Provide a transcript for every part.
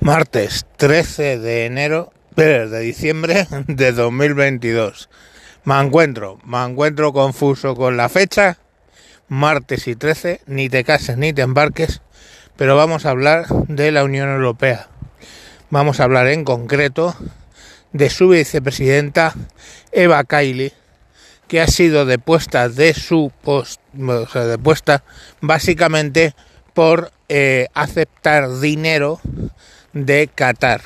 Martes 13 de enero de diciembre de 2022. Me encuentro, me encuentro confuso con la fecha. Martes y 13, ni te cases ni te embarques, pero vamos a hablar de la Unión Europea. Vamos a hablar en concreto de su vicepresidenta Eva Kaili, que ha sido depuesta de su post, o sea, depuesta básicamente por eh, aceptar dinero de Qatar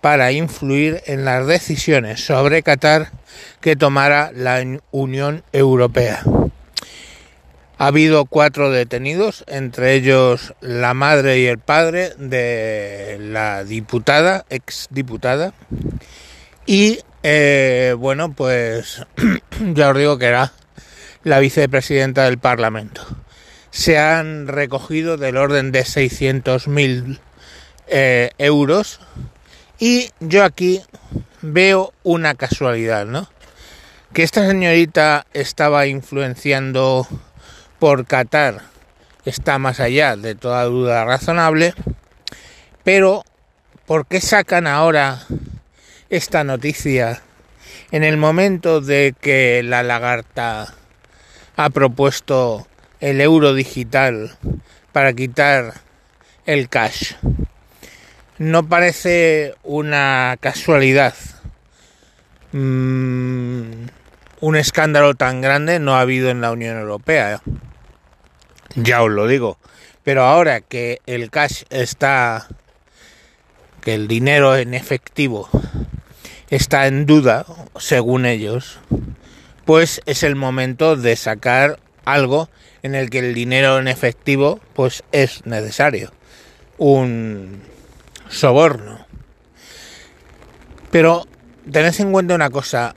para influir en las decisiones sobre Qatar que tomara la Unión Europea. Ha habido cuatro detenidos, entre ellos la madre y el padre de la diputada, ex diputada, y eh, bueno, pues ya os digo que era la vicepresidenta del Parlamento. Se han recogido del orden de 600.000 eh, euros y yo aquí veo una casualidad, ¿no? Que esta señorita estaba influenciando por Qatar está más allá de toda duda razonable, pero ¿por qué sacan ahora esta noticia en el momento de que la lagarta ha propuesto el euro digital para quitar el cash? No parece una casualidad. Mm, un escándalo tan grande no ha habido en la Unión Europea. Ya os lo digo. Pero ahora que el cash está, que el dinero en efectivo está en duda, según ellos, pues es el momento de sacar algo en el que el dinero en efectivo pues es necesario. Un soborno. Pero tened en cuenta una cosa,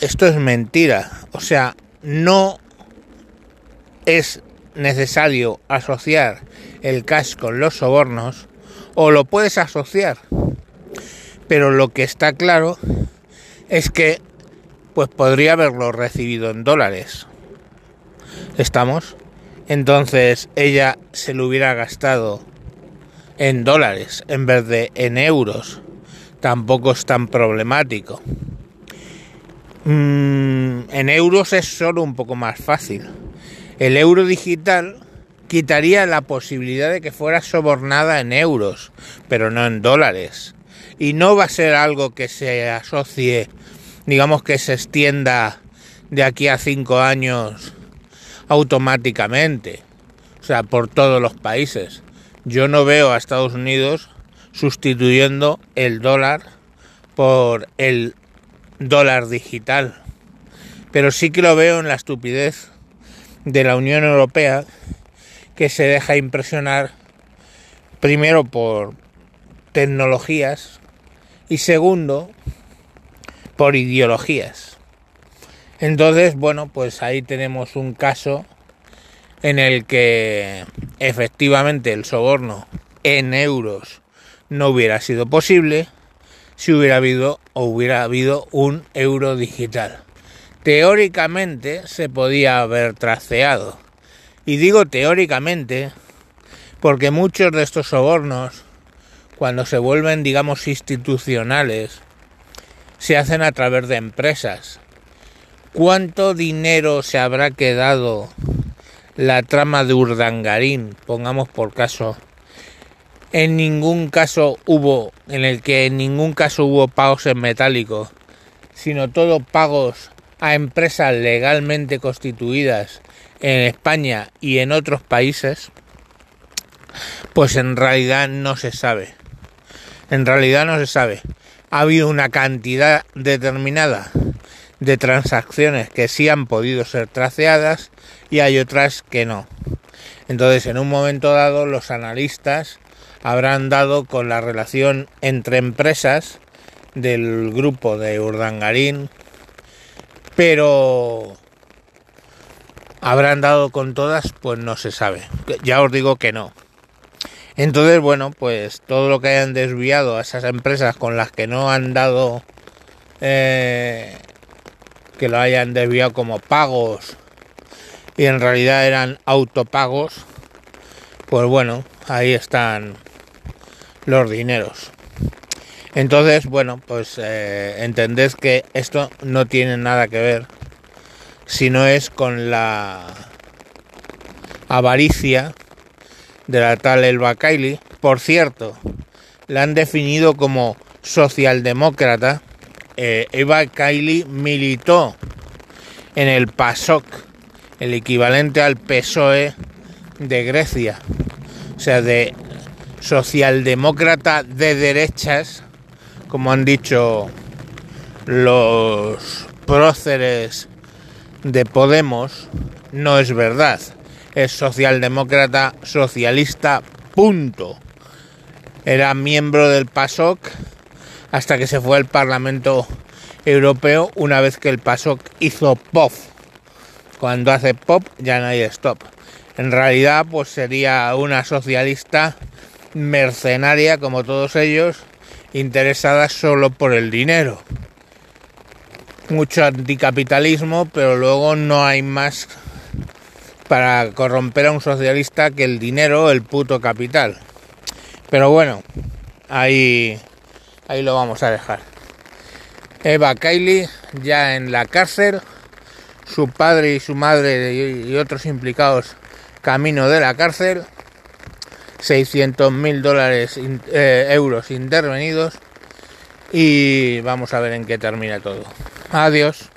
esto es mentira, o sea, no es necesario asociar el cash con los sobornos, o lo puedes asociar, pero lo que está claro es que pues podría haberlo recibido en dólares. ¿Estamos? Entonces ella se lo hubiera gastado en dólares en vez de en euros. Tampoco es tan problemático. Mm, en euros es solo un poco más fácil. El euro digital quitaría la posibilidad de que fuera sobornada en euros, pero no en dólares. Y no va a ser algo que se asocie, digamos que se extienda de aquí a cinco años automáticamente, o sea, por todos los países. Yo no veo a Estados Unidos sustituyendo el dólar por el dólar digital. Pero sí que lo veo en la estupidez de la Unión Europea que se deja impresionar primero por tecnologías y segundo por ideologías. Entonces, bueno, pues ahí tenemos un caso en el que efectivamente el soborno en euros no hubiera sido posible si hubiera habido o hubiera habido un euro digital. Teóricamente se podía haber traceado. Y digo teóricamente porque muchos de estos sobornos, cuando se vuelven, digamos, institucionales, se hacen a través de empresas. ¿Cuánto dinero se habrá quedado la trama de Urdangarín, pongamos por caso, en ningún caso hubo, en el que en ningún caso hubo pagos en metálico, sino todo pagos a empresas legalmente constituidas en España y en otros países, pues en realidad no se sabe. En realidad no se sabe. Ha habido una cantidad determinada de transacciones que sí han podido ser traceadas y hay otras que no. Entonces, en un momento dado, los analistas habrán dado con la relación entre empresas del grupo de Urdangarín, pero habrán dado con todas, pues no se sabe. Ya os digo que no. Entonces, bueno, pues todo lo que hayan desviado a esas empresas con las que no han dado eh, que lo hayan desviado como pagos y en realidad eran autopagos, pues bueno, ahí están los dineros. Entonces, bueno, pues eh, entended que esto no tiene nada que ver, si no es con la avaricia de la tal Elba Kaili. Por cierto, la han definido como socialdemócrata. Eh, Eva Kaili militó en el PASOK, el equivalente al PSOE de Grecia, o sea, de socialdemócrata de derechas, como han dicho los próceres de Podemos, no es verdad. Es socialdemócrata socialista, punto. Era miembro del PASOK hasta que se fue al Parlamento Europeo una vez que el PASOK hizo POF. Cuando hace POP ya no hay stop. En realidad pues sería una socialista mercenaria como todos ellos, interesada solo por el dinero. Mucho anticapitalismo, pero luego no hay más para corromper a un socialista que el dinero, el puto capital. Pero bueno, ahí, ahí lo vamos a dejar. Eva Kaili ya en la cárcel, su padre y su madre y otros implicados camino de la cárcel, 600 mil dólares, eh, euros intervenidos y vamos a ver en qué termina todo. Adiós.